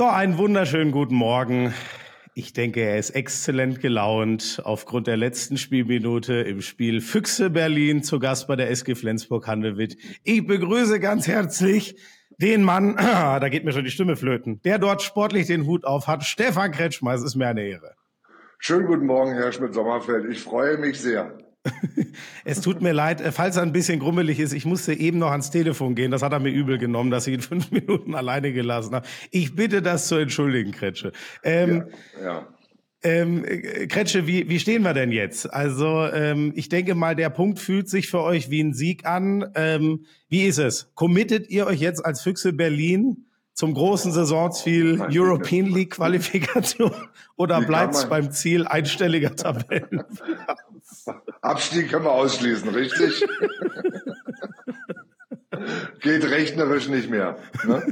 So, einen wunderschönen guten Morgen. Ich denke, er ist exzellent gelaunt aufgrund der letzten Spielminute im Spiel Füchse Berlin zu Gast bei der SG Flensburg-Handewitt. Ich begrüße ganz herzlich den Mann, da geht mir schon die Stimme flöten, der dort sportlich den Hut auf hat. Stefan Kretschmer, es ist mir eine Ehre. Schönen guten Morgen, Herr Schmidt-Sommerfeld. Ich freue mich sehr. es tut mir leid, äh, falls er ein bisschen grummelig ist. Ich musste eben noch ans Telefon gehen. Das hat er mir übel genommen, dass ich ihn fünf Minuten alleine gelassen habe. Ich bitte das zu entschuldigen, Kretsche. Ähm, ja, ja. Ähm, äh, Kretsche, wie, wie stehen wir denn jetzt? Also ähm, ich denke mal, der Punkt fühlt sich für euch wie ein Sieg an. Ähm, wie ist es? Committet ihr euch jetzt als Füchse Berlin zum großen Saisonziel European League Qualifikation oder bleibt es beim Ziel einstelliger Tabellen? Abstieg können wir ausschließen, richtig? Geht rechnerisch nicht mehr. Ne?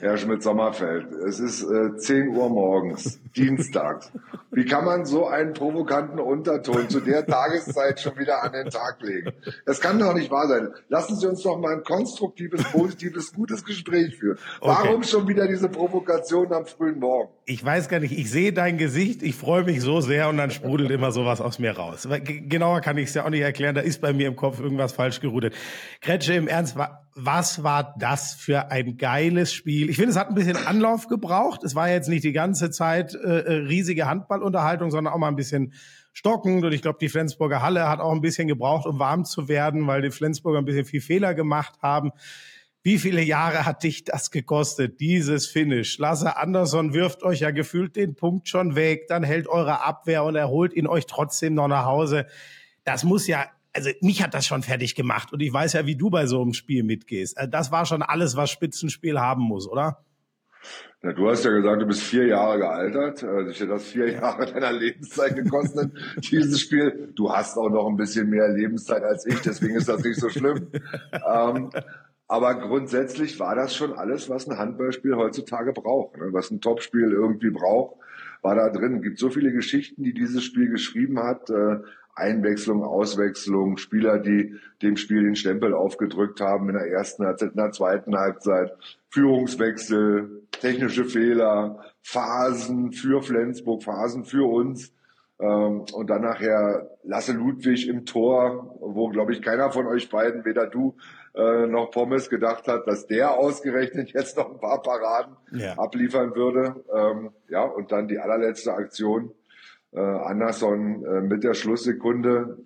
Herr Schmidt-Sommerfeld, es ist äh, 10 Uhr morgens, Dienstags. Wie kann man so einen provokanten Unterton zu der Tageszeit schon wieder an den Tag legen? Das kann doch nicht wahr sein. Lassen Sie uns doch mal ein konstruktives, positives, gutes Gespräch führen. Warum okay. schon wieder diese Provokation am frühen Morgen? Ich weiß gar nicht, ich sehe dein Gesicht, ich freue mich so sehr und dann sprudelt immer sowas aus mir raus. Genauer kann ich es ja auch nicht erklären, da ist bei mir im Kopf irgendwas falsch geroutet. Kretsche, im Ernst, was war das für ein geiles Spiel? Ich finde, es hat ein bisschen Anlauf gebraucht. Es war jetzt nicht die ganze Zeit äh, äh riesige Handballunterhaltung, sondern auch mal ein bisschen stockend. Und ich glaube, die Flensburger Halle hat auch ein bisschen gebraucht, um warm zu werden, weil die Flensburger ein bisschen viel Fehler gemacht haben. Wie viele Jahre hat dich das gekostet, dieses Finish? Lasse Andersson wirft euch ja gefühlt den Punkt schon weg, dann hält eure Abwehr und er holt ihn euch trotzdem noch nach Hause. Das muss ja also mich hat das schon fertig gemacht und ich weiß ja, wie du bei so einem Spiel mitgehst. Äh, das war schon alles, was Spitzenspiel haben muss, oder? Ja, du hast ja gesagt, du bist vier Jahre gealtert. Also ich hätte das vier Jahre deiner Lebenszeit gekostet, dieses Spiel. Du hast auch noch ein bisschen mehr Lebenszeit als ich, deswegen ist das nicht so schlimm. ähm, aber grundsätzlich war das schon alles, was ein Handballspiel heutzutage braucht. Ne? Was ein Topspiel irgendwie braucht, war da drin. Es gibt so viele Geschichten, die dieses Spiel geschrieben hat. Äh, Einwechslung, Auswechslung, Spieler, die dem Spiel den Stempel aufgedrückt haben in der ersten Halbzeit, in der zweiten Halbzeit, Führungswechsel, technische Fehler, Phasen für Flensburg, Phasen für uns. Ähm, und dann nachher Lasse Ludwig im Tor, wo, glaube ich, keiner von euch beiden, weder du äh, noch Pommes, gedacht hat, dass der ausgerechnet jetzt noch ein paar Paraden ja. abliefern würde. Ähm, ja, und dann die allerletzte Aktion äh, Anderson äh, mit der Schlusssekunde.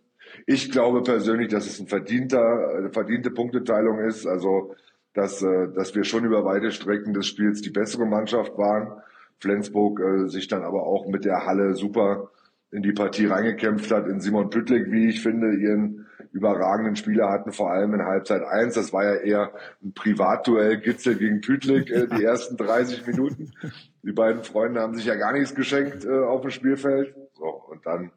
Ich glaube persönlich, dass es ein verdienter, eine verdiente Punkteteilung ist. Also, dass, äh, dass wir schon über weite Strecken des Spiels die bessere Mannschaft waren. Flensburg äh, sich dann aber auch mit der Halle super in die Partie reingekämpft hat. In Simon Püttlik, wie ich finde, ihren überragenden Spieler hatten, vor allem in Halbzeit eins. Das war ja eher ein Privatduell Gitzel gegen Pütlik, äh, die ersten 30 Minuten. Die beiden Freunde haben sich ja gar nichts geschenkt äh, auf dem Spielfeld. So, und dann,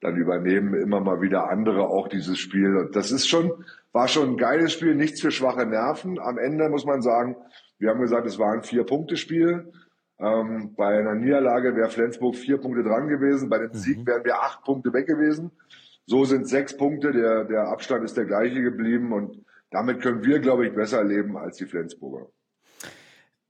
dann übernehmen immer mal wieder andere auch dieses Spiel. Und das ist schon, war schon ein geiles Spiel, nichts für schwache Nerven. Am Ende muss man sagen, wir haben gesagt, es war ein Vier-Punkte-Spiel. Ähm, bei einer Niederlage wäre Flensburg vier Punkte dran gewesen. Bei dem Sieg mhm. wären wir acht Punkte weg gewesen. So sind sechs Punkte, der, der Abstand ist der gleiche geblieben und damit können wir, glaube ich, besser leben als die Flensburger.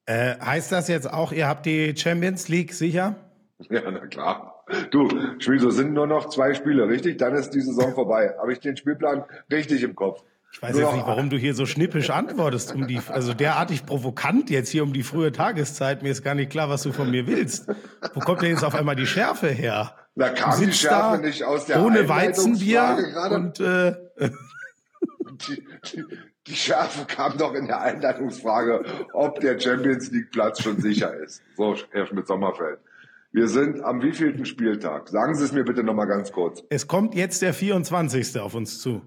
Äh, heißt das jetzt auch, ihr habt die Champions League sicher? Ja, na klar. Du, Schmieso, sind nur noch zwei Spiele, richtig? Dann ist die Saison vorbei. Habe ich den Spielplan richtig im Kopf? Ich weiß jetzt nicht, warum du hier so schnippisch antwortest, um die, also derartig provokant jetzt hier um die frühe Tageszeit. Mir ist gar nicht klar, was du von mir willst. Wo kommt denn jetzt auf einmal die Schärfe her? Da kam die Schärfe nicht aus der ohne Weizenbier und äh, die, die, die Schärfe kam doch in der Einleitungsfrage, ob der Champions League Platz schon sicher ist. So, Herr Schmidt-Sommerfeld. Wir sind am wievielten Spieltag? Sagen Sie es mir bitte nochmal ganz kurz. Es kommt jetzt der 24. auf uns zu.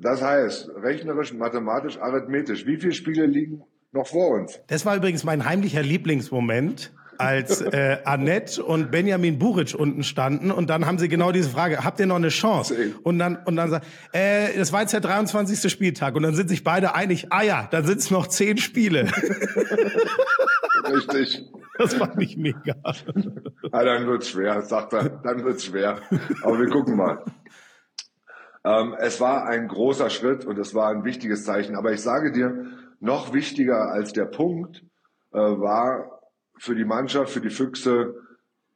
das heißt, rechnerisch, mathematisch, arithmetisch, wie viele Spiele liegen noch vor uns? Das war übrigens mein heimlicher Lieblingsmoment als äh, Annette und Benjamin Buric unten standen und dann haben sie genau diese Frage, habt ihr noch eine Chance? Und dann und dann sagt, äh, das war jetzt der 23. Spieltag und dann sind sich beide einig, ah ja, dann sind es noch zehn Spiele. Richtig. Das fand ich mega. Ja, dann wird's schwer, sagt er, dann wird's schwer. Aber wir gucken mal. Ähm, es war ein großer Schritt und es war ein wichtiges Zeichen. Aber ich sage dir, noch wichtiger als der Punkt äh, war für die Mannschaft, für die Füchse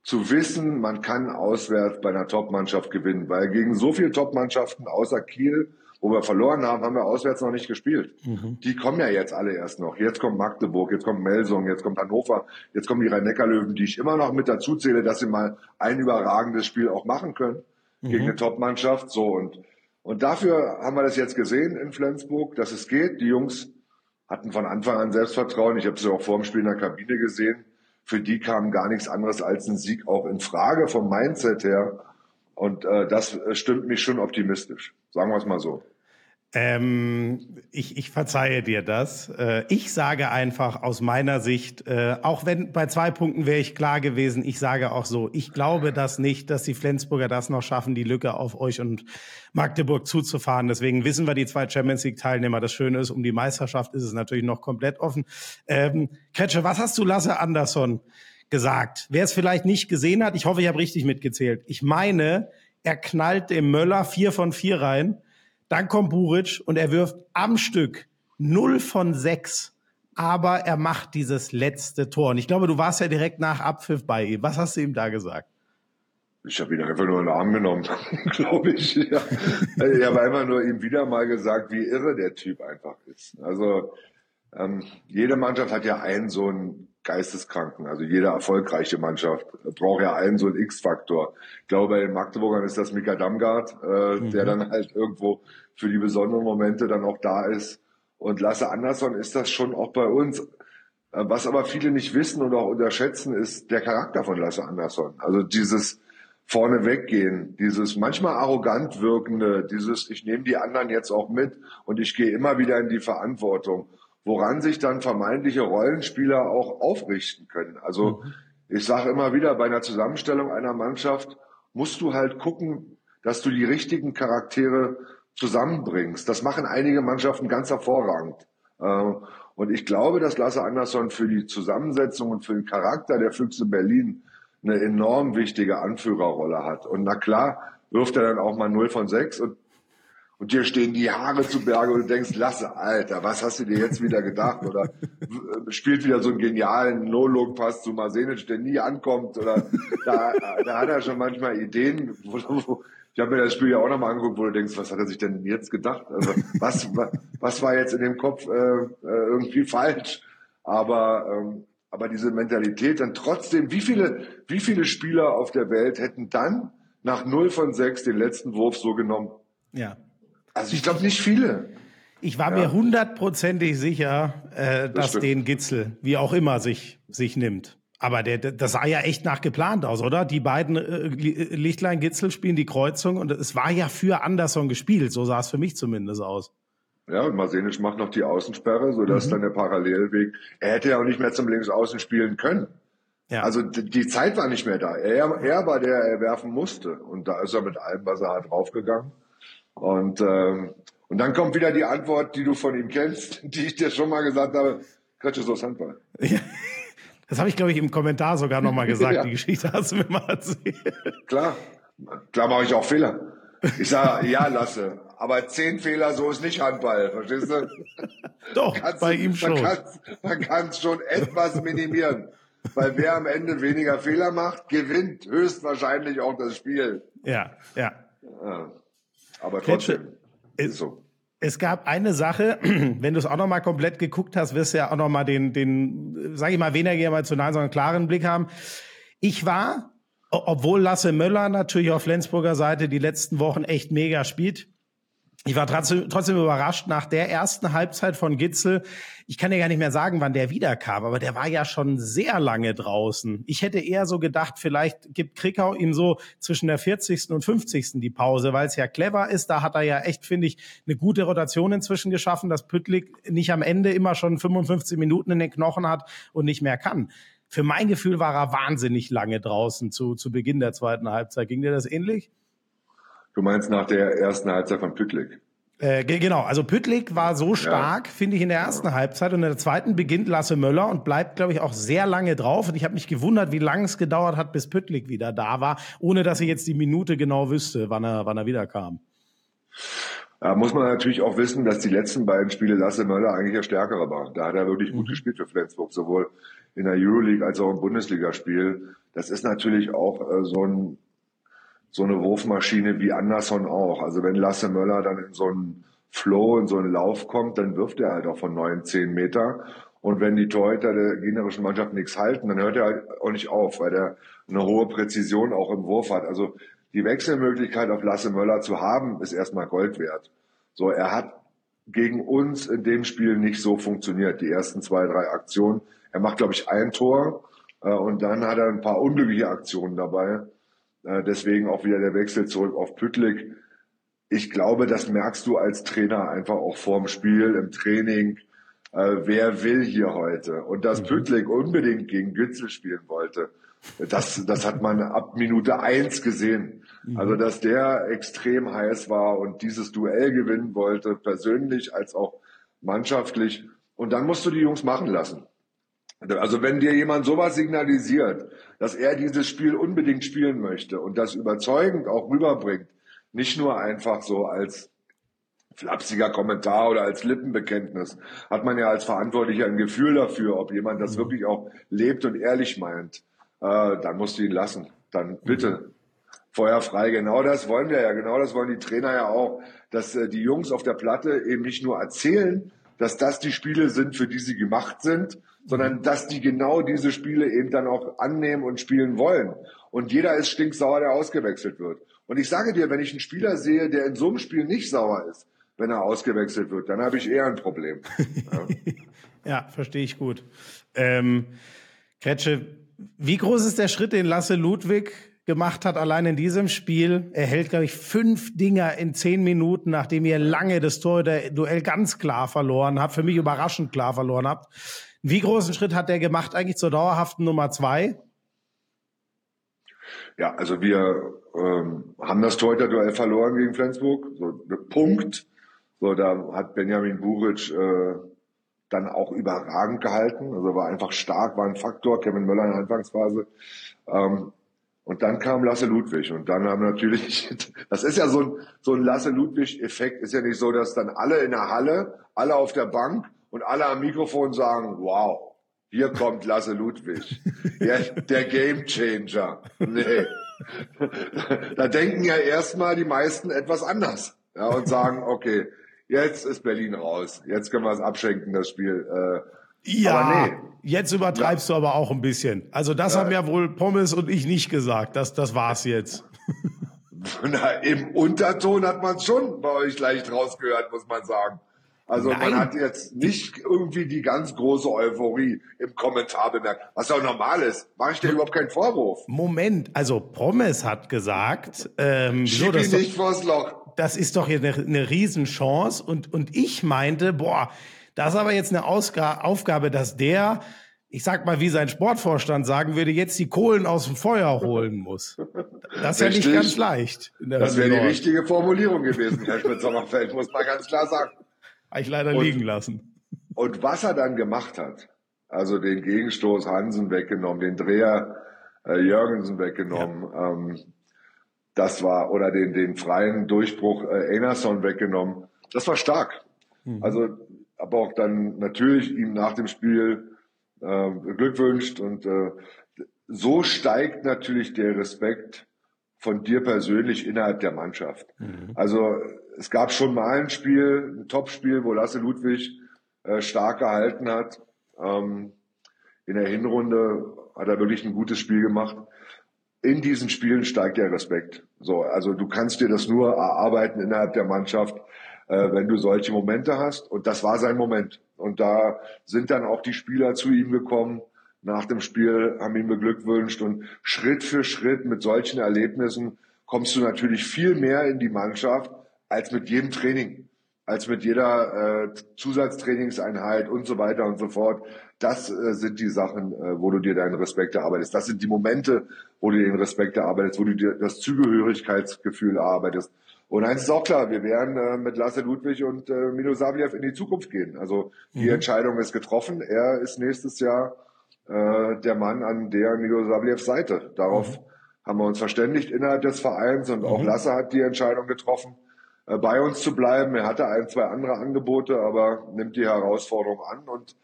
zu wissen, man kann auswärts bei einer Top-Mannschaft gewinnen, weil gegen so viele Top-Mannschaften außer Kiel, wo wir verloren haben, haben wir auswärts noch nicht gespielt. Mhm. Die kommen ja jetzt alle erst noch. Jetzt kommt Magdeburg, jetzt kommt Melsung, jetzt kommt Hannover, jetzt kommen die Rhein-Neckar-Löwen, die ich immer noch mit dazu zähle, dass sie mal ein überragendes Spiel auch machen können mhm. gegen eine Top-Mannschaft. So und und dafür haben wir das jetzt gesehen in Flensburg, dass es geht. Die Jungs hatten von Anfang an Selbstvertrauen. Ich habe sie auch vor dem Spiel in der Kabine gesehen für die kam gar nichts anderes als ein Sieg auch in Frage vom Mindset her. Und äh, das stimmt mich schon optimistisch. Sagen wir es mal so. Ähm, ich, ich verzeihe dir das. Äh, ich sage einfach aus meiner Sicht, äh, auch wenn bei zwei Punkten wäre ich klar gewesen, ich sage auch so, ich glaube das nicht, dass die Flensburger das noch schaffen, die Lücke auf euch und Magdeburg zuzufahren. Deswegen wissen wir die zwei Champions League Teilnehmer. Das Schöne ist, um die Meisterschaft ist es natürlich noch komplett offen. Ähm, Kretsche, was hast du Lasse Andersson gesagt? Wer es vielleicht nicht gesehen hat, ich hoffe, ich habe richtig mitgezählt. Ich meine, er knallt dem Möller vier von vier rein dann kommt Buric und er wirft am Stück 0 von 6. Aber er macht dieses letzte Tor. Und ich glaube, du warst ja direkt nach Abpfiff bei ihm. Was hast du ihm da gesagt? Ich habe ihn einfach nur in den Arm genommen, glaube ich. Ja. Ich habe einfach nur ihm wieder mal gesagt, wie irre der Typ einfach ist. Also ähm, jede Mannschaft hat ja einen so einen Geisteskranken. Also jede erfolgreiche Mannschaft braucht ja einen so einen X-Faktor. Ich glaube, bei den Magdeburgern ist das Mika Damgard, äh, mhm. der dann halt irgendwo für die besonderen Momente dann auch da ist. Und Lasse Andersson ist das schon auch bei uns. Äh, was aber viele nicht wissen und auch unterschätzen, ist der Charakter von Lasse Andersson. Also dieses vorne weggehen, dieses manchmal arrogant wirkende, dieses ich nehme die anderen jetzt auch mit und ich gehe immer wieder in die Verantwortung woran sich dann vermeintliche Rollenspieler auch aufrichten können. Also mhm. ich sage immer wieder, bei einer Zusammenstellung einer Mannschaft musst du halt gucken, dass du die richtigen Charaktere zusammenbringst. Das machen einige Mannschaften ganz hervorragend. Äh, und ich glaube, dass Lasse Andersson für die Zusammensetzung und für den Charakter der Füchse Berlin eine enorm wichtige Anführerrolle hat. Und na klar, wirft er dann auch mal 0 von 6 und und dir stehen die Haare zu Berge und du denkst, lasse, Alter, was hast du dir jetzt wieder gedacht? Oder spielt wieder so einen genialen No-Look-Pass zu Marsenic, der nie ankommt. Oder da, da hat er schon manchmal Ideen, wo, wo ich habe mir das Spiel ja auch nochmal angeguckt, wo du denkst, was hat er sich denn jetzt gedacht? Also was, was war jetzt in dem Kopf äh, äh, irgendwie falsch? Aber ähm, aber diese Mentalität dann trotzdem, wie viele, wie viele Spieler auf der Welt hätten dann nach 0 von 6 den letzten Wurf so genommen? Ja. Also ich glaube nicht viele. Ich war ja. mir hundertprozentig sicher, äh, dass das den Gitzel, wie auch immer, sich, sich nimmt. Aber der, das sah ja echt nach geplant aus, oder? Die beiden äh, Lichtlein Gitzel spielen die Kreuzung und es war ja für Anderson gespielt. So sah es für mich zumindest aus. Ja, und Masenic macht noch die Außensperre, sodass mhm. dann der Parallelweg. Er hätte ja auch nicht mehr zum Linksaußen spielen können. Ja. Also die Zeit war nicht mehr da. Er, er war der, er werfen musste. Und da ist er mit allem, was er hat, draufgegangen. Und, ähm, und dann kommt wieder die Antwort, die du von ihm kennst, die ich dir schon mal gesagt habe. Kretsche so Handball. Das habe ich, glaube ich, im Kommentar sogar noch mal gesagt. ja. Die Geschichte hast du mir mal erzählt. Klar, klar mache ich auch Fehler. Ich sage, ja, lasse. Aber zehn Fehler, so ist nicht Handball, verstehst du? Doch, bei ihm schon. Man kann es schon etwas minimieren. Weil wer am Ende weniger Fehler macht, gewinnt höchstwahrscheinlich auch das Spiel. Ja, ja. ja. Aber trotzdem, ist so. Es gab eine Sache, wenn du es auch noch mal komplett geguckt hast, wirst du ja auch noch mal den, den, sage ich mal, weniger emotionalen, sondern klaren Blick haben. Ich war, obwohl Lasse Möller natürlich auf Flensburger Seite die letzten Wochen echt mega spielt, ich war trotzdem, überrascht nach der ersten Halbzeit von Gitzel. Ich kann ja gar nicht mehr sagen, wann der wiederkam, aber der war ja schon sehr lange draußen. Ich hätte eher so gedacht, vielleicht gibt Krikau ihm so zwischen der 40. und 50. die Pause, weil es ja clever ist. Da hat er ja echt, finde ich, eine gute Rotation inzwischen geschaffen, dass Püttlik nicht am Ende immer schon 55 Minuten in den Knochen hat und nicht mehr kann. Für mein Gefühl war er wahnsinnig lange draußen zu, zu Beginn der zweiten Halbzeit. Ging dir das ähnlich? Du meinst nach der ersten Halbzeit von Püttlik? Äh, genau, also Püttlik war so stark, ja. finde ich, in der ersten ja. Halbzeit und in der zweiten beginnt Lasse Möller und bleibt, glaube ich, auch sehr lange drauf. Und ich habe mich gewundert, wie lange es gedauert hat, bis Püttlik wieder da war, ohne dass ich jetzt die Minute genau wüsste, wann er, wann er wieder kam. Da muss man natürlich auch wissen, dass die letzten beiden Spiele Lasse Möller eigentlich der stärkere war. Da hat er wirklich gut mhm. gespielt für Flensburg, sowohl in der Euroleague als auch im Bundesligaspiel. Das ist natürlich auch äh, so ein so eine Wurfmaschine wie Anderson auch. Also wenn Lasse Möller dann in so einen Flow, in so einen Lauf kommt, dann wirft er halt auch von neun, zehn Meter. Und wenn die Torhüter der gegnerischen Mannschaft nichts halten, dann hört er halt auch nicht auf, weil er eine hohe Präzision auch im Wurf hat. Also die Wechselmöglichkeit auf Lasse Möller zu haben, ist erstmal Gold wert. So, er hat gegen uns in dem Spiel nicht so funktioniert. Die ersten zwei, drei Aktionen. Er macht, glaube ich, ein Tor äh, und dann hat er ein paar unglückliche Aktionen dabei. Äh, deswegen auch wieder der Wechsel zurück auf Püttlik. Ich glaube, das merkst du als Trainer einfach auch vorm Spiel, im Training. Äh, wer will hier heute? Und dass mhm. Püttlik unbedingt gegen Gützel spielen wollte, das, das hat man ab Minute eins gesehen. Mhm. Also, dass der extrem heiß war und dieses Duell gewinnen wollte, persönlich als auch mannschaftlich. Und dann musst du die Jungs machen lassen. Also wenn dir jemand sowas signalisiert, dass er dieses Spiel unbedingt spielen möchte und das überzeugend auch rüberbringt, nicht nur einfach so als flapsiger Kommentar oder als Lippenbekenntnis, hat man ja als Verantwortlicher ein Gefühl dafür, ob jemand das mhm. wirklich auch lebt und ehrlich meint, äh, dann musst du ihn lassen. Dann bitte Feuer frei. Genau das wollen wir ja, genau das wollen die Trainer ja auch, dass äh, die Jungs auf der Platte eben nicht nur erzählen, dass das die Spiele sind, für die sie gemacht sind, sondern dass die genau diese Spiele eben dann auch annehmen und spielen wollen. Und jeder ist stinksauer, der ausgewechselt wird. Und ich sage dir, wenn ich einen Spieler sehe, der in so einem Spiel nicht sauer ist, wenn er ausgewechselt wird, dann habe ich eher ein Problem. Ja, ja verstehe ich gut. Ähm, Kretsche, wie groß ist der Schritt, den Lasse Ludwig gemacht hat, allein in diesem Spiel? Er hält, glaube ich, fünf Dinger in zehn Minuten, nachdem ihr lange das Tor der Duell ganz klar verloren habt, für mich überraschend klar verloren habt. Wie großen Schritt hat der gemacht eigentlich zur dauerhaften Nummer zwei? Ja, also wir ähm, haben das Torhüter-Duell verloren gegen Flensburg. So, Punkt. So, da hat Benjamin Buric äh, dann auch überragend gehalten. Also war einfach stark, war ein Faktor. Kevin Möller in der Anfangsphase. Ähm, und dann kam Lasse Ludwig und dann haben natürlich, das ist ja so ein, so ein Lasse Ludwig-Effekt, ist ja nicht so, dass dann alle in der Halle, alle auf der Bank und alle am Mikrofon sagen, wow, hier kommt Lasse Ludwig, ja, der Game Changer. Nee. Da denken ja erstmal die meisten etwas anders ja, und sagen, okay, jetzt ist Berlin raus, jetzt können wir es abschenken, das Spiel. Äh, ja, nee. jetzt übertreibst ja. du aber auch ein bisschen. Also das ja. haben ja wohl Pommes und ich nicht gesagt. Das, das war's jetzt. Na, Im Unterton hat man schon bei euch leicht rausgehört, muss man sagen. Also Nein. man hat jetzt nicht irgendwie die ganz große Euphorie im Kommentar bemerkt, was auch normal ist. Mache ich dir überhaupt keinen Vorwurf. Moment, also Pommes hat gesagt, ähm, Schieb so, ihn nicht doch, vors Loch. Das ist doch hier eine, eine Riesenchance und, und ich meinte, boah, das ist aber jetzt eine Ausga Aufgabe, dass der, ich sag mal, wie sein Sportvorstand sagen würde, jetzt die Kohlen aus dem Feuer holen muss. Das ist Richtig. ja nicht ganz leicht. Das wäre die richtige Formulierung gewesen, Herr Schmidt-Sommerfeld, muss man ganz klar sagen. Habe ich leider und, liegen lassen. Und was er dann gemacht hat, also den Gegenstoß Hansen weggenommen, den Dreher äh, Jürgensen weggenommen, ja. ähm, das war, oder den, den freien Durchbruch äh, Enerson weggenommen, das war stark. Mhm. Also, aber auch dann natürlich ihm nach dem Spiel äh, Glückwünscht und äh, so steigt natürlich der Respekt von dir persönlich innerhalb der Mannschaft. Mhm. Also es gab schon mal ein Spiel, ein Topspiel, wo Lasse Ludwig äh, stark gehalten hat. Ähm, in der Hinrunde hat er wirklich ein gutes Spiel gemacht. In diesen Spielen steigt der Respekt. So, also du kannst dir das nur erarbeiten innerhalb der Mannschaft. äh, wenn du solche Momente hast. Und das war sein Moment. Und da sind dann auch die Spieler zu ihm gekommen nach dem Spiel, haben ihn beglückwünscht. Und Schritt für Schritt mit solchen Erlebnissen kommst du natürlich viel mehr in die Mannschaft als mit jedem Training, als mit jeder äh, Zusatztrainingseinheit und so weiter und so fort. Das äh, sind die Sachen, äh, wo du dir deinen Respekt erarbeitest. Das sind die Momente, wo du den Respekt erarbeitest, wo du dir das Zugehörigkeitsgefühl erarbeitest. Und eins ist auch klar, wir werden äh, mit Lasse Ludwig und äh, Milo Saviev in die Zukunft gehen. Also die mhm. Entscheidung ist getroffen. Er ist nächstes Jahr äh, der Mann an der Milo Savievs Seite. Darauf mhm. haben wir uns verständigt innerhalb des Vereins und mhm. auch Lasse hat die Entscheidung getroffen, äh, bei uns zu bleiben. Er hatte ein, zwei andere Angebote, aber nimmt die Herausforderung an und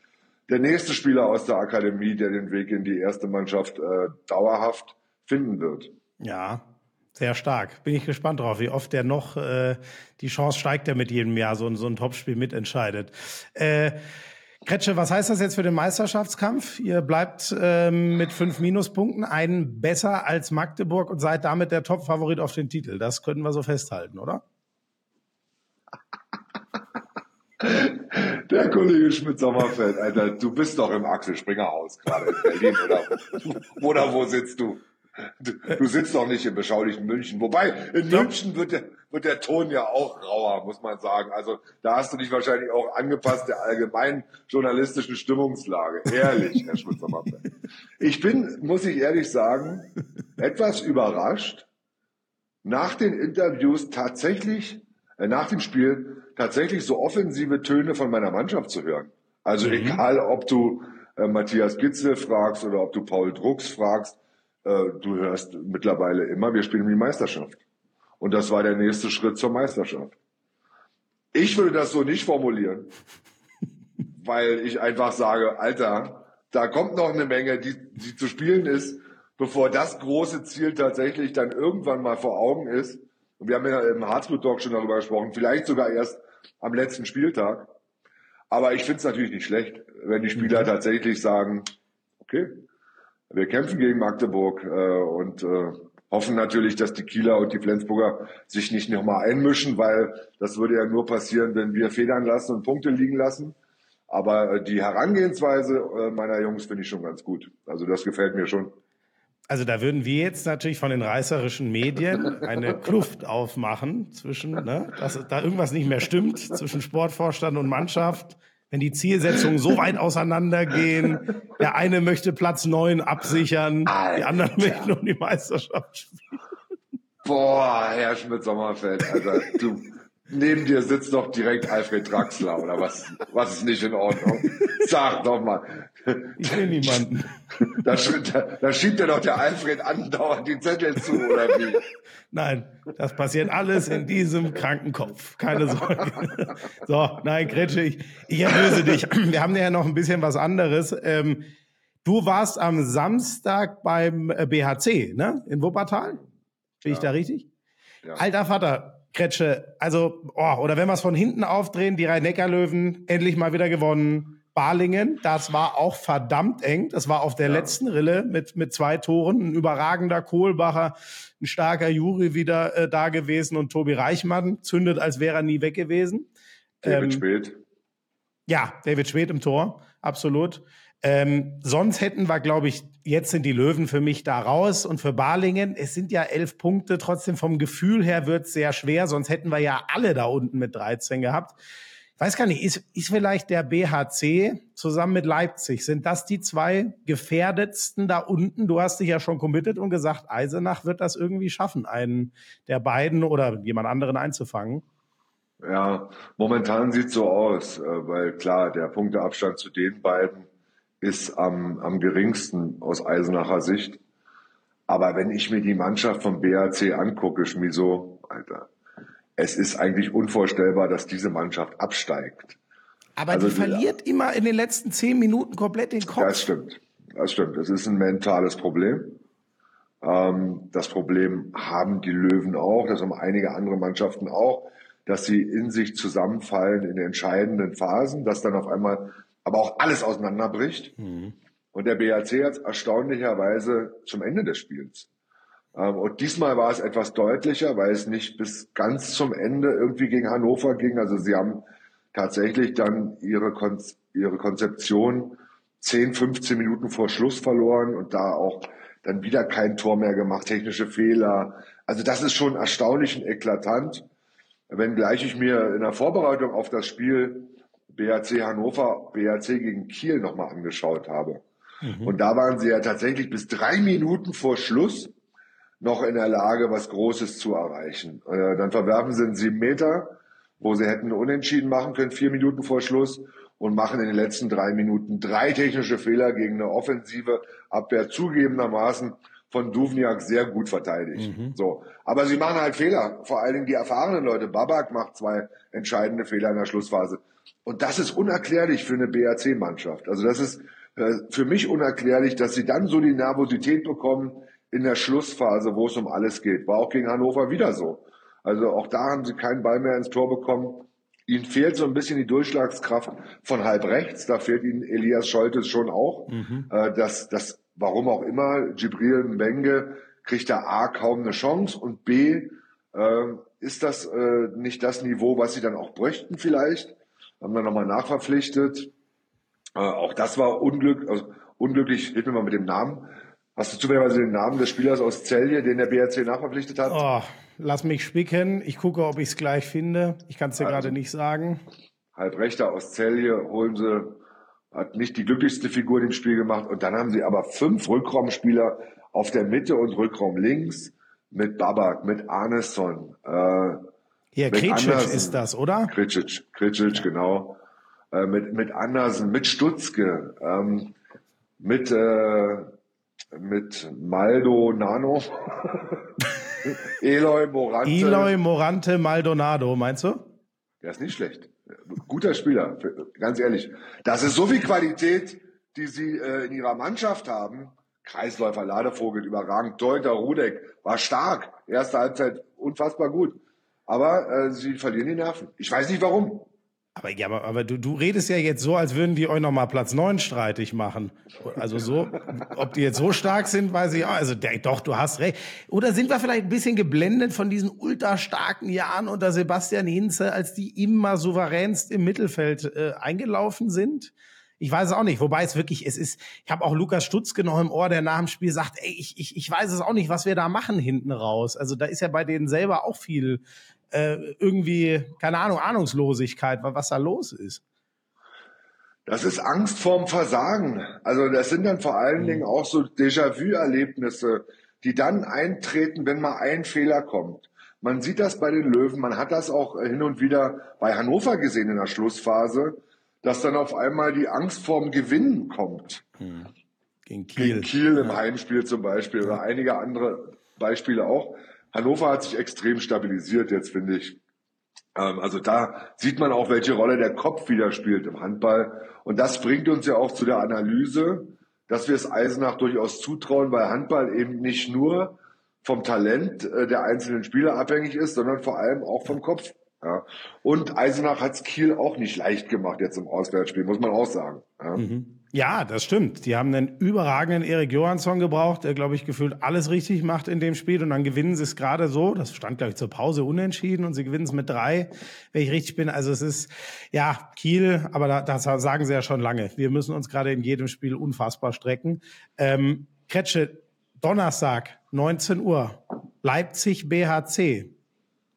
der nächste Spieler aus der Akademie, der den Weg in die erste Mannschaft äh, dauerhaft finden wird. Ja, sehr stark. Bin ich gespannt drauf, wie oft der noch äh, die Chance steigt, der mit jedem Jahr so, so ein Topspiel mitentscheidet. Äh, Kretsche, was heißt das jetzt für den Meisterschaftskampf? Ihr bleibt ähm, mit fünf Minuspunkten einen besser als Magdeburg und seid damit der Top-Favorit auf den Titel. Das können wir so festhalten, oder? Der Kollege Schmidt-Sommerfeld, Alter, du bist doch im Axel Springer Haus gerade in Berlin, oder? Oder wo sitzt du? Du, du sitzt doch nicht im beschaulichen München. Wobei, in München wird der, wird der Ton ja auch rauer, muss man sagen. Also da hast du dich wahrscheinlich auch angepasst der allgemeinen journalistischen Stimmungslage. Ehrlich, Herr schmitz Ich bin, muss ich ehrlich sagen, etwas überrascht, nach den Interviews tatsächlich, äh, nach dem Spiel, tatsächlich so offensive Töne von meiner Mannschaft zu hören. Also mhm. egal, ob du äh, Matthias Gitzel fragst oder ob du Paul Drucks fragst, äh, du hörst mittlerweile immer, wir spielen die Meisterschaft. Und das war der nächste Schritt zur Meisterschaft. Ich würde das so nicht formulieren, weil ich einfach sage, Alter, da kommt noch eine Menge, die, die zu spielen ist, bevor das große Ziel tatsächlich dann irgendwann mal vor Augen ist. Und wir haben ja im Harzblut Talk schon darüber gesprochen, vielleicht sogar erst am letzten Spieltag. Aber ich finde es natürlich nicht schlecht, wenn die Spieler mhm. tatsächlich sagen, okay, wir kämpfen gegen Magdeburg äh, und äh, hoffen natürlich, dass die Kieler und die Flensburger sich nicht nochmal einmischen, weil das würde ja nur passieren, wenn wir federn lassen und Punkte liegen lassen. Aber äh, die Herangehensweise äh, meiner Jungs finde ich schon ganz gut. Also das gefällt mir schon. Also da würden wir jetzt natürlich von den reißerischen Medien eine Kluft aufmachen zwischen, ne, dass da irgendwas nicht mehr stimmt zwischen Sportvorstand und Mannschaft wenn die Zielsetzungen so weit auseinandergehen. Der eine möchte Platz neun absichern, Alter. die anderen möchten um die Meisterschaft spielen. Boah, Herr Schmidt-Sommerfeld, Alter, du, neben dir sitzt doch direkt Alfred Draxler, oder was, was ist nicht in Ordnung? Sag doch mal. Ich will niemanden. Da, da, da schiebt ja doch der Alfred andauernd die Zettel zu, oder wie? Nein, das passiert alles in diesem kranken Kopf. Keine Sorge. So, nein, Gretsche, ich, ich erlöse dich. Wir haben ja noch ein bisschen was anderes. Ähm, du warst am Samstag beim äh, BHC, ne? In Wuppertal? Bin ja. ich da richtig? Ja. Alter Vater, Kretsche, also, oh, oder wenn wir es von hinten aufdrehen, die Rhein-Neckar-Löwen endlich mal wieder gewonnen. Balingen, das war auch verdammt eng. Das war auf der ja. letzten Rille mit, mit zwei Toren. Ein überragender Kohlbacher, ein starker Juri wieder äh, da gewesen und Tobi Reichmann zündet, als wäre er nie weg gewesen. David ähm, Spät. Ja, David Spät im Tor, absolut. Ähm, sonst hätten wir, glaube ich, jetzt sind die Löwen für mich da raus und für Balingen, es sind ja elf Punkte, trotzdem vom Gefühl her wird es sehr schwer, sonst hätten wir ja alle da unten mit 13 gehabt weiß gar nicht, ist, ist vielleicht der BHC zusammen mit Leipzig, sind das die zwei gefährdetsten da unten? Du hast dich ja schon committed und gesagt, Eisenach wird das irgendwie schaffen, einen der beiden oder jemand anderen einzufangen. Ja, momentan sieht so aus, äh, weil klar, der Punkteabstand zu den beiden ist am, am geringsten aus Eisenacher Sicht. Aber wenn ich mir die Mannschaft vom BHC angucke, Schmiso, Alter, es ist eigentlich unvorstellbar, dass diese Mannschaft absteigt. Aber also die verliert die, immer in den letzten zehn Minuten komplett den Kopf. Das stimmt. Das stimmt. Das ist ein mentales Problem. Ähm, das Problem haben die Löwen auch, das haben einige andere Mannschaften auch, dass sie in sich zusammenfallen in entscheidenden Phasen, dass dann auf einmal aber auch alles auseinanderbricht. Mhm. Und der BRC hat erstaunlicherweise zum Ende des Spiels Ähm, und diesmal war es etwas deutlicher, weil es nicht bis ganz zum Ende irgendwie gegen Hannover ging. Also sie haben tatsächlich dann ihre, Kon ihre Konzeption 10, 15 Minuten vor Schluss verloren und da auch dann wieder kein Tor mehr gemacht, technische Fehler. Also das ist schon erstaunlich und eklatant. Wenngleich ich mir in der Vorbereitung auf das Spiel BRC Hannover, BRC gegen Kiel nochmal angeschaut habe. Mhm. Und da waren sie ja tatsächlich bis drei Minuten vor Schluss noch in der Lage, was Großes zu erreichen. Äh, dann verwerfen sie einen sieben Meter, wo sie hätten unentschieden machen können, vier Minuten vor Schluss und machen in den letzten drei Minuten drei technische Fehler gegen eine offensive Abwehr zugegebenermaßen von Duvniak sehr gut verteidigt. Mhm. So. Aber sie machen halt Fehler. Vor allen Dingen die erfahrenen Leute. Babak macht zwei entscheidende Fehler in der Schlussphase. Und das ist unerklärlich für eine BAC-Mannschaft. Also das ist äh, für mich unerklärlich, dass sie dann so die Nervosität bekommen, in der Schlussphase, wo es um alles geht. War auch gegen Hannover wieder so. Also auch da haben sie keinen Ball mehr ins Tor bekommen. Ihnen fehlt so ein bisschen die Durchschlagskraft von halb rechts. Da fehlt ihnen Elias Scholtes schon auch. Mhm. Äh, das, das, warum auch immer, Gibril Mbenge kriegt da A kaum eine Chance und B äh, ist das äh, nicht das Niveau, was sie dann auch bräuchten vielleicht. Haben wir nochmal nachverpflichtet. Äh, auch das war unglück, also unglücklich, hilf mir mal mit dem Namen. Hast du zufälligerweise den Namen des Spielers aus Celje, den der BRC nachverpflichtet hat? Oh, lass mich spicken. Ich gucke, ob ich es gleich finde. Ich kann es dir also, gerade nicht sagen. Halbrechter aus Celje holen sie, hat nicht die glücklichste Figur im Spiel gemacht. Und dann haben sie aber fünf Rückraumspieler auf der Mitte und Rückraum links mit Babak, mit Arneson. Äh, Hier, Kricic ist das, oder? Kricic, Kricic, ja. genau. Äh, mit, mit Andersen, mit Stutzke, ähm, mit, äh, mit Maldo Nano. Eloy Morante. Eloy Morante Maldonado, meinst du? Der ist nicht schlecht. Guter Spieler, ganz ehrlich. Das ist so viel Qualität, die sie äh, in ihrer Mannschaft haben. Kreisläufer, Ladevogel, überragend. Deuter, Rudek war stark. Erste Halbzeit unfassbar gut. Aber äh, sie verlieren die Nerven. Ich weiß nicht warum. Aber ja, aber, aber du, du redest ja jetzt so, als würden die euch nochmal Platz neun streitig machen. Also so, ob die jetzt so stark sind, weiß ich auch. Also der, doch, du hast recht. Oder sind wir vielleicht ein bisschen geblendet von diesen ultra starken Jahren unter Sebastian Hinze, als die immer souveränst im Mittelfeld äh, eingelaufen sind? Ich weiß es auch nicht. Wobei es wirklich, es ist, ich habe auch Lukas Stutzke noch im Ohr, der nach dem Spiel sagt, ey, ich, ich, ich weiß es auch nicht, was wir da machen hinten raus. Also da ist ja bei denen selber auch viel äh, irgendwie, keine Ahnung, Ahnungslosigkeit, was da los ist. Das ist Angst vorm Versagen. Also das sind dann vor allen mhm. Dingen auch so Déjà-vu-Erlebnisse, die dann eintreten, wenn mal ein Fehler kommt. Man sieht das bei den Löwen, man hat das auch hin und wieder bei Hannover gesehen in der Schlussphase, dass dann auf einmal die Angst vorm Gewinnen kommt. Mhm. Gegen Kiel. Gegen Kiel im ja. Heimspiel zum Beispiel oder einige andere Beispiele auch. Hannover hat sich extrem stabilisiert jetzt, finde ich. Ähm, also da sieht man auch, welche Rolle der Kopf wieder spielt im Handball. Und das bringt uns ja auch zu der Analyse, dass wir es Eisenach durchaus zutrauen, weil Handball eben nicht nur vom Talent äh, der einzelnen Spieler abhängig ist, sondern vor allem auch vom Kopf. Ja. Und Eisenach hat es Kiel auch nicht leicht gemacht jetzt im Auswärtsspiel, muss man auch sagen. Ja. Mhm. Ja, das stimmt. Die haben einen überragenden Erik Johansson gebraucht, der, glaube ich, gefühlt alles richtig macht in dem Spiel. Und dann gewinnen sie es gerade so. Das stand, glaube ich, zur Pause unentschieden und sie gewinnen es mit drei, wenn ich richtig bin. Also es ist, ja, Kiel, aber da, das sagen sie ja schon lange. Wir müssen uns gerade in jedem Spiel unfassbar strecken. Ähm, Kretsche, Donnerstag, 19 Uhr, Leipzig BHC.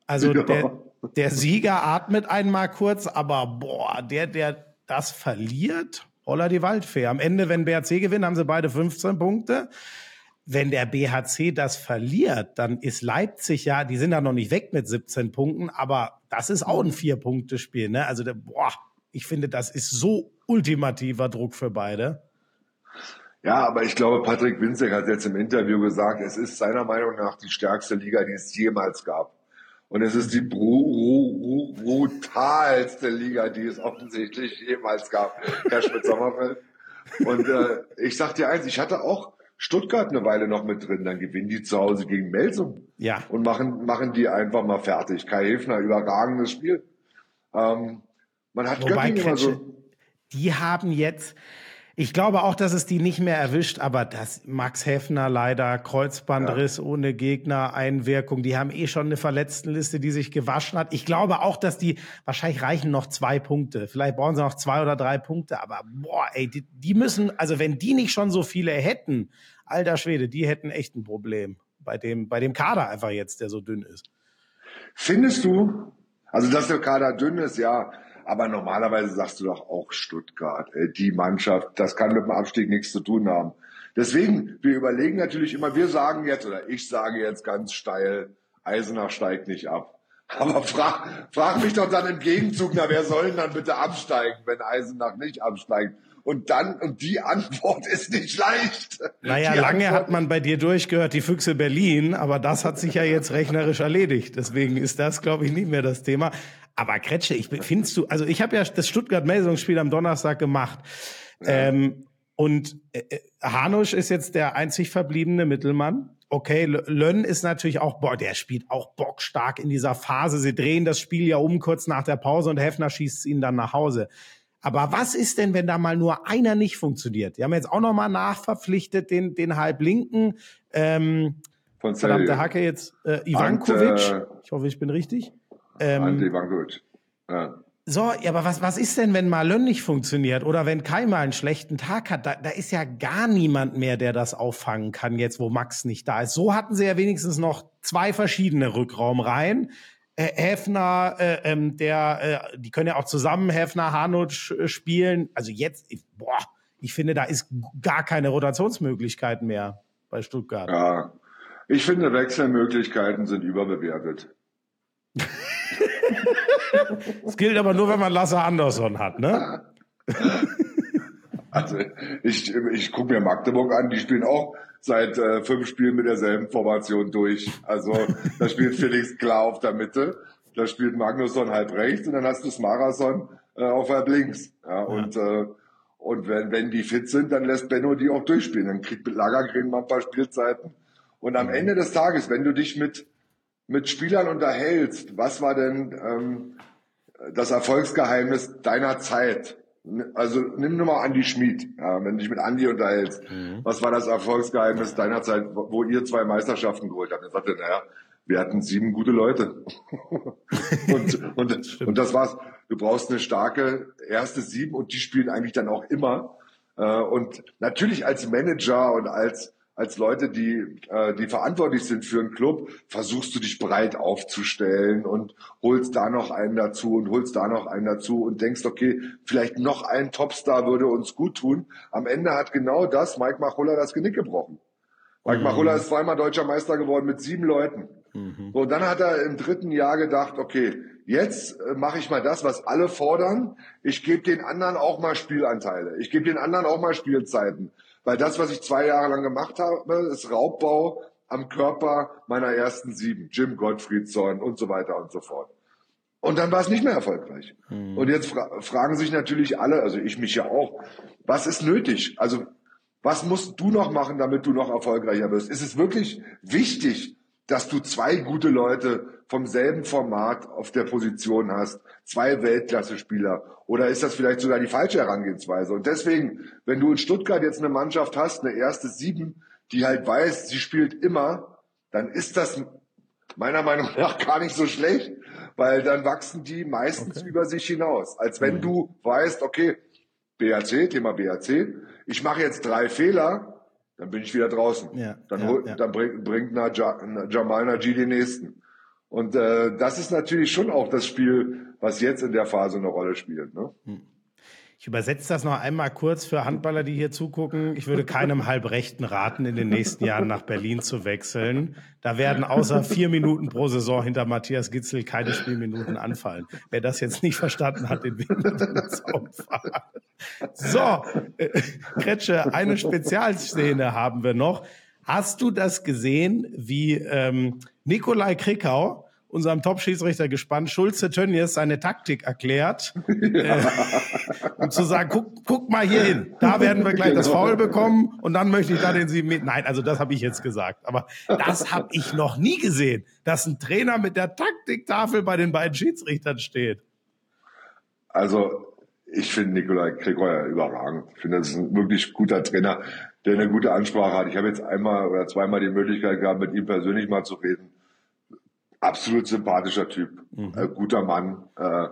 Also ja. der, der Sieger atmet einmal kurz, aber boah, der, der das verliert, Holla die Waldfee. Am Ende, wenn BHC gewinnt, haben sie beide 15 Punkte. Wenn der BHC das verliert, dann ist Leipzig ja, die sind ja noch nicht weg mit 17 Punkten, aber das ist auch ein Vier-Punkte-Spiel. Ne? Also, boah, ich finde, das ist so ultimativer Druck für beide. Ja, aber ich glaube, Patrick Winzek hat jetzt im Interview gesagt, es ist seiner Meinung nach die stärkste Liga, die es jemals gab. Und es ist die bru brutalste Liga, die es offensichtlich jemals gab, Herr Schmidt-Sommerfeld. Und äh, ich sag dir eins, ich hatte auch Stuttgart eine Weile noch mit drin, dann gewinnen die zu Hause gegen Melsung. Ja. Und machen, machen die einfach mal fertig. Kai Hilfner, überragendes Spiel. Ähm, man hat Wobei, Göttingen immer so. Die haben jetzt, Ich glaube auch, dass es die nicht mehr erwischt, aber dass Max Heffner leider Kreuzbandriss ja. ohne Gegner, Einwirkung, die haben eh schon eine Verletztenliste, die sich gewaschen hat. Ich glaube auch, dass die, wahrscheinlich reichen noch zwei Punkte. Vielleicht brauchen sie noch zwei oder drei Punkte, aber boah, ey, die, die müssen, also wenn die nicht schon so viele hätten, alter Schwede, die hätten echt ein Problem bei dem, bei dem Kader einfach jetzt, der so dünn ist. Findest du, also dass der Kader dünn ist, ja, aber normalerweise sagst du doch auch Stuttgart, äh, die Mannschaft, das kann mit dem Abstieg nichts zu tun haben. Deswegen, wir überlegen natürlich immer, wir sagen jetzt, oder ich sage jetzt ganz steil, Eisenach steigt nicht ab. Aber frag, frag mich doch dann im Gegenzug, na, wer soll denn dann bitte absteigen, wenn Eisenach nicht absteigt? Und dann, und die Antwort ist nicht leicht. Naja, die lange Antwort, hat man bei dir durchgehört, die Füchse Berlin, aber das hat sich ja jetzt rechnerisch erledigt. Deswegen ist das, glaube ich, nicht mehr das Thema. Aber Kretsche, ich findest du, also ich habe ja das Stuttgart-Melsungsspiel am Donnerstag gemacht. Ja. Ähm, und äh, äh, Hanusch ist jetzt der einzig verbliebene Mittelmann. Okay, Lönn ist natürlich auch, boah, der spielt auch bockstark in dieser Phase. Sie drehen das Spiel ja um kurz nach der Pause und Hefner schießt ihn dann nach Hause. Aber was ist denn, wenn da mal nur einer nicht funktioniert? Die haben jetzt auch nochmal nachverpflichtet, den, den Halblinken. Ähm, Von verdammte Hacke jetzt, äh, Ivankovic. Und, äh, ich hoffe, ich bin richtig. Ähm, Ante Ivankovic. Ja. So, ja, aber was, was ist denn, wenn Malön nicht funktioniert oder wenn Kai mal einen schlechten Tag hat? Da, da ist ja gar niemand mehr, der das auffangen kann, jetzt wo Max nicht da ist. So hatten sie ja wenigstens noch zwei verschiedene Rückraumreihen. Äh, Hefner, äh, ähm, der, äh, die können ja auch zusammen Hefner, Hanutsch äh, spielen. Also jetzt, ich, boah, ich finde, da ist gar keine Rotationsmöglichkeit mehr bei Stuttgart. Ja, ich finde, Wechselmöglichkeiten sind überbewertet. Das gilt aber nur, wenn man Lasse Andersson hat, ne? Also ich, ich gucke mir Magdeburg an, die spielen auch seit äh, fünf Spielen mit derselben Formation durch. Also da spielt Felix klar auf der Mitte, da spielt Magnusson halb rechts und dann hast du Smarason äh, auf halb links. Ja, ja. Und, äh, und wenn, wenn die fit sind, dann lässt Benno die auch durchspielen. Dann kriegt Lagergren mal ein paar Spielzeiten. Und am Ende des Tages, wenn du dich mit mit Spielern unterhältst, was war denn ähm, das Erfolgsgeheimnis deiner Zeit? Also nimm nur mal Andi Schmid, ja, wenn du dich mit Andi unterhältst. Mhm. Was war das Erfolgsgeheimnis deiner Zeit, wo ihr zwei Meisterschaften geholt habt? Er sagte, naja, wir hatten sieben gute Leute. und, und, das und das war's. Du brauchst eine starke erste sieben und die spielen eigentlich dann auch immer. Äh, und natürlich als Manager und als als Leute, die, äh, die verantwortlich sind für einen Club, versuchst du dich breit aufzustellen und holst da noch einen dazu und holst da noch einen dazu und denkst, okay, vielleicht noch ein Topstar würde uns gut tun. Am Ende hat genau das Mike Machulla das Genick gebrochen. Mike mhm. Machulla ist zweimal deutscher Meister geworden mit sieben Leuten. Mhm. So, dann hat er im dritten Jahr gedacht, okay, jetzt äh, mache ich mal das, was alle fordern. Ich gebe den anderen auch mal Spielanteile. Ich gebe den anderen auch mal Spielzeiten. Weil das, was ich zwei Jahre lang gemacht habe, ist Raubbau am Körper meiner ersten sieben. Jim Gottfriedson und so weiter und so fort. Und dann war es nicht mehr erfolgreich. Mhm. Und jetzt fra fragen sich natürlich alle, also ich mich ja auch, was ist nötig? Also was musst du noch machen, damit du noch erfolgreicher wirst? Ist es wirklich wichtig, dass du zwei gute Leute vom selben Format auf der Position hast, zwei Weltklasse-Spieler? Oder ist das vielleicht sogar die falsche Herangehensweise? Und deswegen, wenn du in Stuttgart jetzt eine Mannschaft hast, eine erste Sieben, die halt weiß, sie spielt immer, dann ist das meiner Meinung nach gar nicht so schlecht, weil dann wachsen die meistens okay. über sich hinaus. Als wenn mhm. du weißt, okay, BAC, Thema BAC, ich mache jetzt drei Fehler, dann bin ich wieder draußen. Ja, dann, ja, ja. dann bringt, bringt Jamal Najee den nächsten. Und äh, das ist natürlich schon auch das Spiel, was jetzt in der Phase eine Rolle spielt. Ne? Hm. Ich übersetze das noch einmal kurz für Handballer, die hier zugucken. Ich würde keinem Halbrechten raten, in den nächsten Jahren nach Berlin zu wechseln. Da werden außer vier Minuten pro Saison hinter Matthias Gitzel keine Spielminuten anfallen. Wer das jetzt nicht verstanden hat, den fahren. So, äh, Kretsche, eine Spezialszene haben wir noch. Hast du das gesehen, wie ähm, Nikolai Krikau, unserem Top-Schiedsrichter gespannt, Schulze Tönnies seine Taktik erklärt, ja. äh, um zu sagen, guck, guck mal hier hin, da werden wir gleich genau. das Foul bekommen und dann möchte ich da den sieben Meter. Nein, also das habe ich jetzt gesagt, aber das habe ich noch nie gesehen, dass ein Trainer mit der Taktiktafel bei den beiden Schiedsrichtern steht. Also ich finde Nikolai Krikoyer überragend. Ich finde, das ist ein wirklich guter Trainer, der eine gute Ansprache hat. Ich habe jetzt einmal oder zweimal die Möglichkeit gehabt, mit ihm persönlich mal zu reden. Absolut sympathischer Typ, mhm. äh, guter Mann. Äh,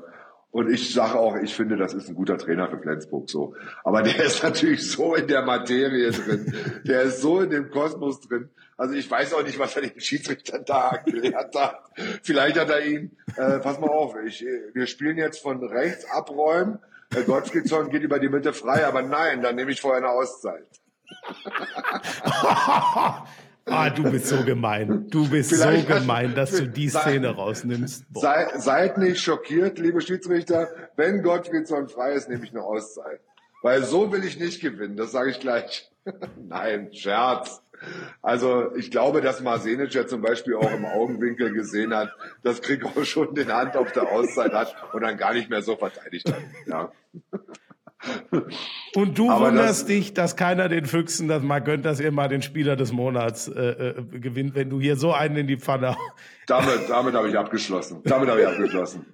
und ich sage auch, ich finde, das ist ein guter Trainer für Flensburg so. Aber der ist natürlich so in der Materie drin. Der ist so in dem Kosmos drin. Also ich weiß auch nicht, was er den Schiedsrichter da gelehrt hat. Vielleicht hat er ihn, äh, pass mal auf, ich, wir spielen jetzt von rechts abräumen. Herr Gottfriedson geht über die Mitte frei, aber nein, dann nehme ich vorher eine Auszeit. Ah, du bist so gemein. Du bist Vielleicht so gemein, dass du die Szene sei, rausnimmst. Sei, seid nicht schockiert, liebe Schiedsrichter. Wenn Gottfriedson frei ist, nehme ich eine Auszeit. Weil so will ich nicht gewinnen, das sage ich gleich. Nein, Scherz. Also ich glaube, dass Marsenic ja zum Beispiel auch im Augenwinkel gesehen hat, dass Krikau schon den Hand auf der Auszeit hat und dann gar nicht mehr so verteidigt hat. Ja. Und du Aber wunderst das, dich, dass keiner den Füchsen das mal gönnt, dass ihr mal den Spieler des Monats äh, äh, gewinnt, wenn du hier so einen in die Pfanne. Damit, damit habe ich abgeschlossen. Damit habe ich abgeschlossen.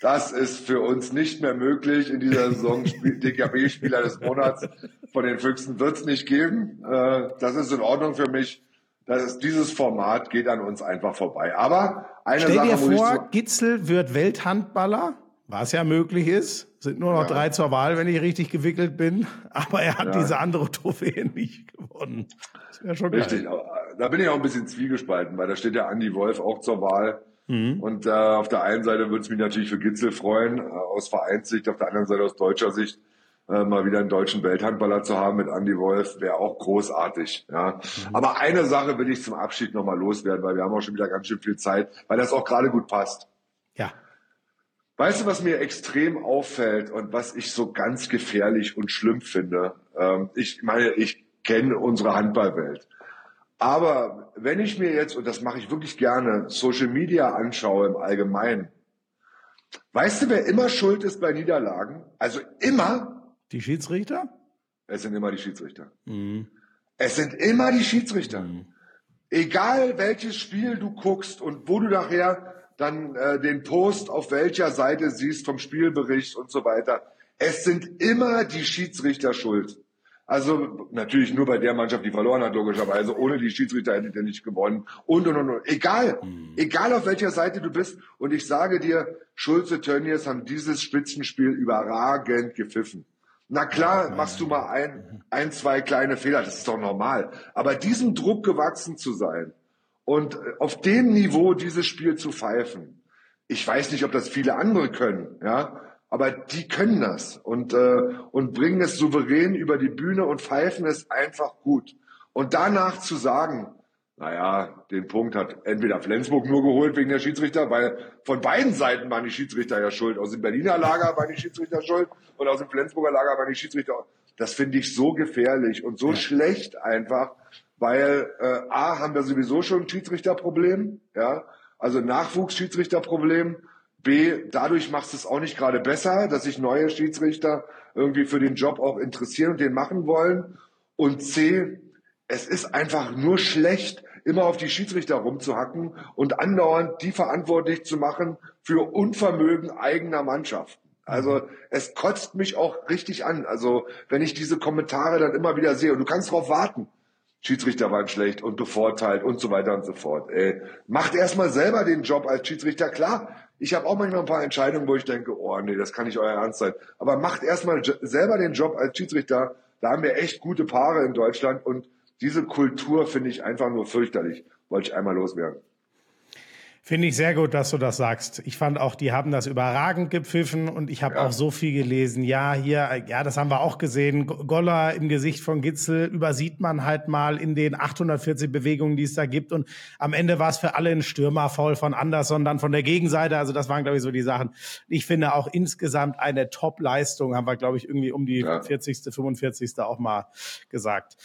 Das ist für uns nicht mehr möglich in dieser Saison. DKB-Spieler des Monats von den Füchsen wird es nicht geben. Äh, das ist in Ordnung für mich. Das ist, dieses Format geht an uns einfach vorbei. Aber eine Stell Sache dir vor, Gitzel wird Welthandballer was ja möglich ist. Sind nur noch ja. drei zur Wahl, wenn ich richtig gewickelt bin. Aber er hat ja. diese andere Trophäe nicht gewonnen. Das wäre schon Richtig, geil. da bin ich auch ein bisschen zwiegespalten, weil da steht ja Andy Wolf auch zur Wahl. Mhm. Und äh, auf der einen Seite würde es mich natürlich für Gitzel freuen, äh, aus Vereinssicht, auf der anderen Seite aus deutscher Sicht, äh, mal wieder einen deutschen Welthandballer zu haben mit Andy Wolf, wäre auch großartig. Ja. Mhm. Aber eine Sache will ich zum Abschied nochmal loswerden, weil wir haben auch schon wieder ganz schön viel Zeit, weil das auch gerade gut passt. Ja. Weißt du, was mir extrem auffällt und was ich so ganz gefährlich und schlimm finde? Ähm, ich meine, ich kenne unsere Handballwelt. Aber wenn ich mir jetzt, und das mache ich wirklich gerne, Social Media anschaue im Allgemeinen, weißt du, wer immer schuld ist bei Niederlagen? Also immer? Die Schiedsrichter? Es sind immer die Schiedsrichter. Mhm. Es sind immer die Schiedsrichter. Mhm. Egal welches Spiel du guckst und wo du nachher dann äh, den Post auf welcher Seite siehst vom Spielbericht und so weiter. Es sind immer die Schiedsrichter schuld. Also natürlich nur bei der Mannschaft, die verloren hat, logischerweise. Ohne die Schiedsrichter hättet ihr nicht gewonnen. Und, und, und, und. Egal. Mhm. Egal auf welcher Seite du bist. Und ich sage dir, Schulze Tönnies haben dieses Spitzenspiel überragend gepfiffen. Na klar, machst du mal ein, ein, zwei kleine Fehler. Das ist doch normal. Aber diesem Druck gewachsen zu sein, und auf dem Niveau dieses Spiel zu pfeifen, ich weiß nicht, ob das viele andere können, ja, aber die können das und, äh, und bringen es souverän über die Bühne und pfeifen es einfach gut. Und danach zu sagen, naja, den Punkt hat entweder Flensburg nur geholt wegen der Schiedsrichter, weil von beiden Seiten waren die Schiedsrichter ja schuld. Aus dem Berliner Lager waren die Schiedsrichter schuld und aus dem Flensburger Lager waren die Schiedsrichter. Das finde ich so gefährlich und so ja. schlecht einfach, weil äh, A haben wir sowieso schon ein Schiedsrichterproblem, ja, also Nachwuchsschiedsrichterproblem. B, dadurch macht es auch nicht gerade besser, dass sich neue Schiedsrichter irgendwie für den Job auch interessieren und den machen wollen. Und C, es ist einfach nur schlecht, immer auf die Schiedsrichter rumzuhacken und andauernd die verantwortlich zu machen für Unvermögen eigener Mannschaften. Also es kotzt mich auch richtig an. Also wenn ich diese Kommentare dann immer wieder sehe und du kannst darauf warten. Schiedsrichter waren schlecht und bevorteilt und so weiter und so fort. Ey, macht erstmal selber den Job als Schiedsrichter. Klar, ich habe auch manchmal ein paar Entscheidungen, wo ich denke, oh nee, das kann nicht euer Ernst sein. Aber macht erstmal selber den Job als Schiedsrichter. Da haben wir echt gute Paare in Deutschland und diese Kultur finde ich einfach nur fürchterlich. Wollte ich einmal loswerden. Finde ich sehr gut, dass du das sagst. Ich fand auch, die haben das überragend gepfiffen und ich habe ja. auch so viel gelesen. Ja, hier, ja, das haben wir auch gesehen. Goller im Gesicht von Gitzel übersieht man halt mal in den 840 Bewegungen, die es da gibt. Und am Ende war es für alle ein Stürmerfoul von Anderson, dann von der Gegenseite. Also das waren, glaube ich, so die Sachen. Ich finde auch insgesamt eine Top-Leistung, haben wir, glaube ich, irgendwie um die ja. 40., 45. auch mal gesagt.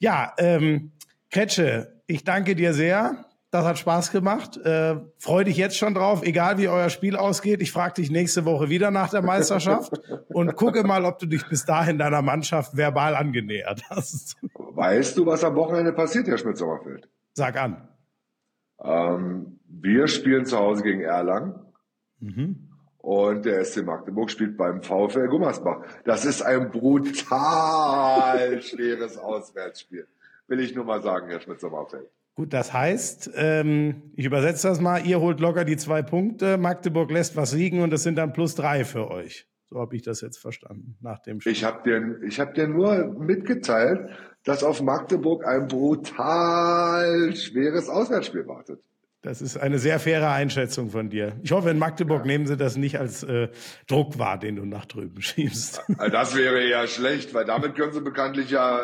Ja, ähm, Kretsche, ich danke dir sehr. Das hat Spaß gemacht. Äh, Freue dich jetzt schon drauf, egal wie euer Spiel ausgeht. Ich frage dich nächste Woche wieder nach der Meisterschaft und gucke mal, ob du dich bis dahin deiner Mannschaft verbal angenähert hast. Weißt du, was am Wochenende passiert, Herr Schmidt-Sommerfeld? Sag an. Ähm, wir spielen zu Hause gegen Erlangen. Mhm. Und der SC Magdeburg spielt beim VfL Gummersbach. Das ist ein brutal schweres Auswärtsspiel. Will ich nur mal sagen, Herr Schmidt-Sommerfeld. Gut, das heißt, ähm, ich übersetze das mal, ihr holt locker die zwei Punkte, Magdeburg lässt was liegen und das sind dann plus drei für euch. So habe ich das jetzt verstanden nach dem Spiel. Ich habe dir, ich hab dir nur mitgeteilt, dass auf Magdeburg ein brutal schweres Auswärtsspiel wartet. Das ist eine sehr faire Einschätzung von dir. Ich hoffe, in Magdeburg ja. nehmen sie das nicht als äh, Druck wahr, den du nach drüben schiebst. Das wäre ja schlecht, weil damit können sie bekanntlich ja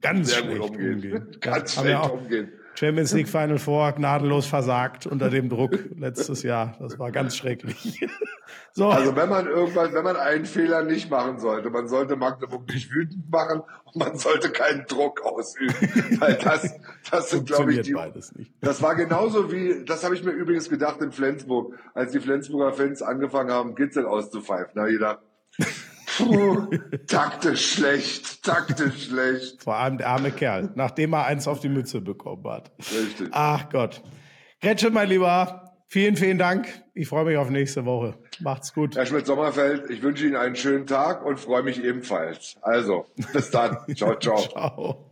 ganz sehr gut umgehen. umgehen. Ganz schlecht umgehen. Champions League Final Four gnadenlos versagt unter dem Druck letztes Jahr. Das war ganz schrecklich. So. Also wenn man irgendwann, wenn man einen Fehler nicht machen sollte, man sollte Magdeburg nicht wütend machen und man sollte keinen Druck ausüben. Weil das, das sind, glaube ich, die. Beides nicht. Das war genauso wie, das habe ich mir übrigens gedacht in Flensburg, als die Flensburger Fans angefangen haben, Gitzel auszupfeifen. Da jeder. Puh, taktisch schlecht, taktisch schlecht. Vor allem der arme Kerl, nachdem er eins auf die Mütze bekommen hat. Richtig. Ach Gott. Gretchen, mein Lieber, vielen, vielen Dank. Ich freue mich auf nächste Woche. Macht's gut. Herr Schmidt-Sommerfeld, ich wünsche Ihnen einen schönen Tag und freue mich ebenfalls. Also, bis dann. ciao, ciao. ciao.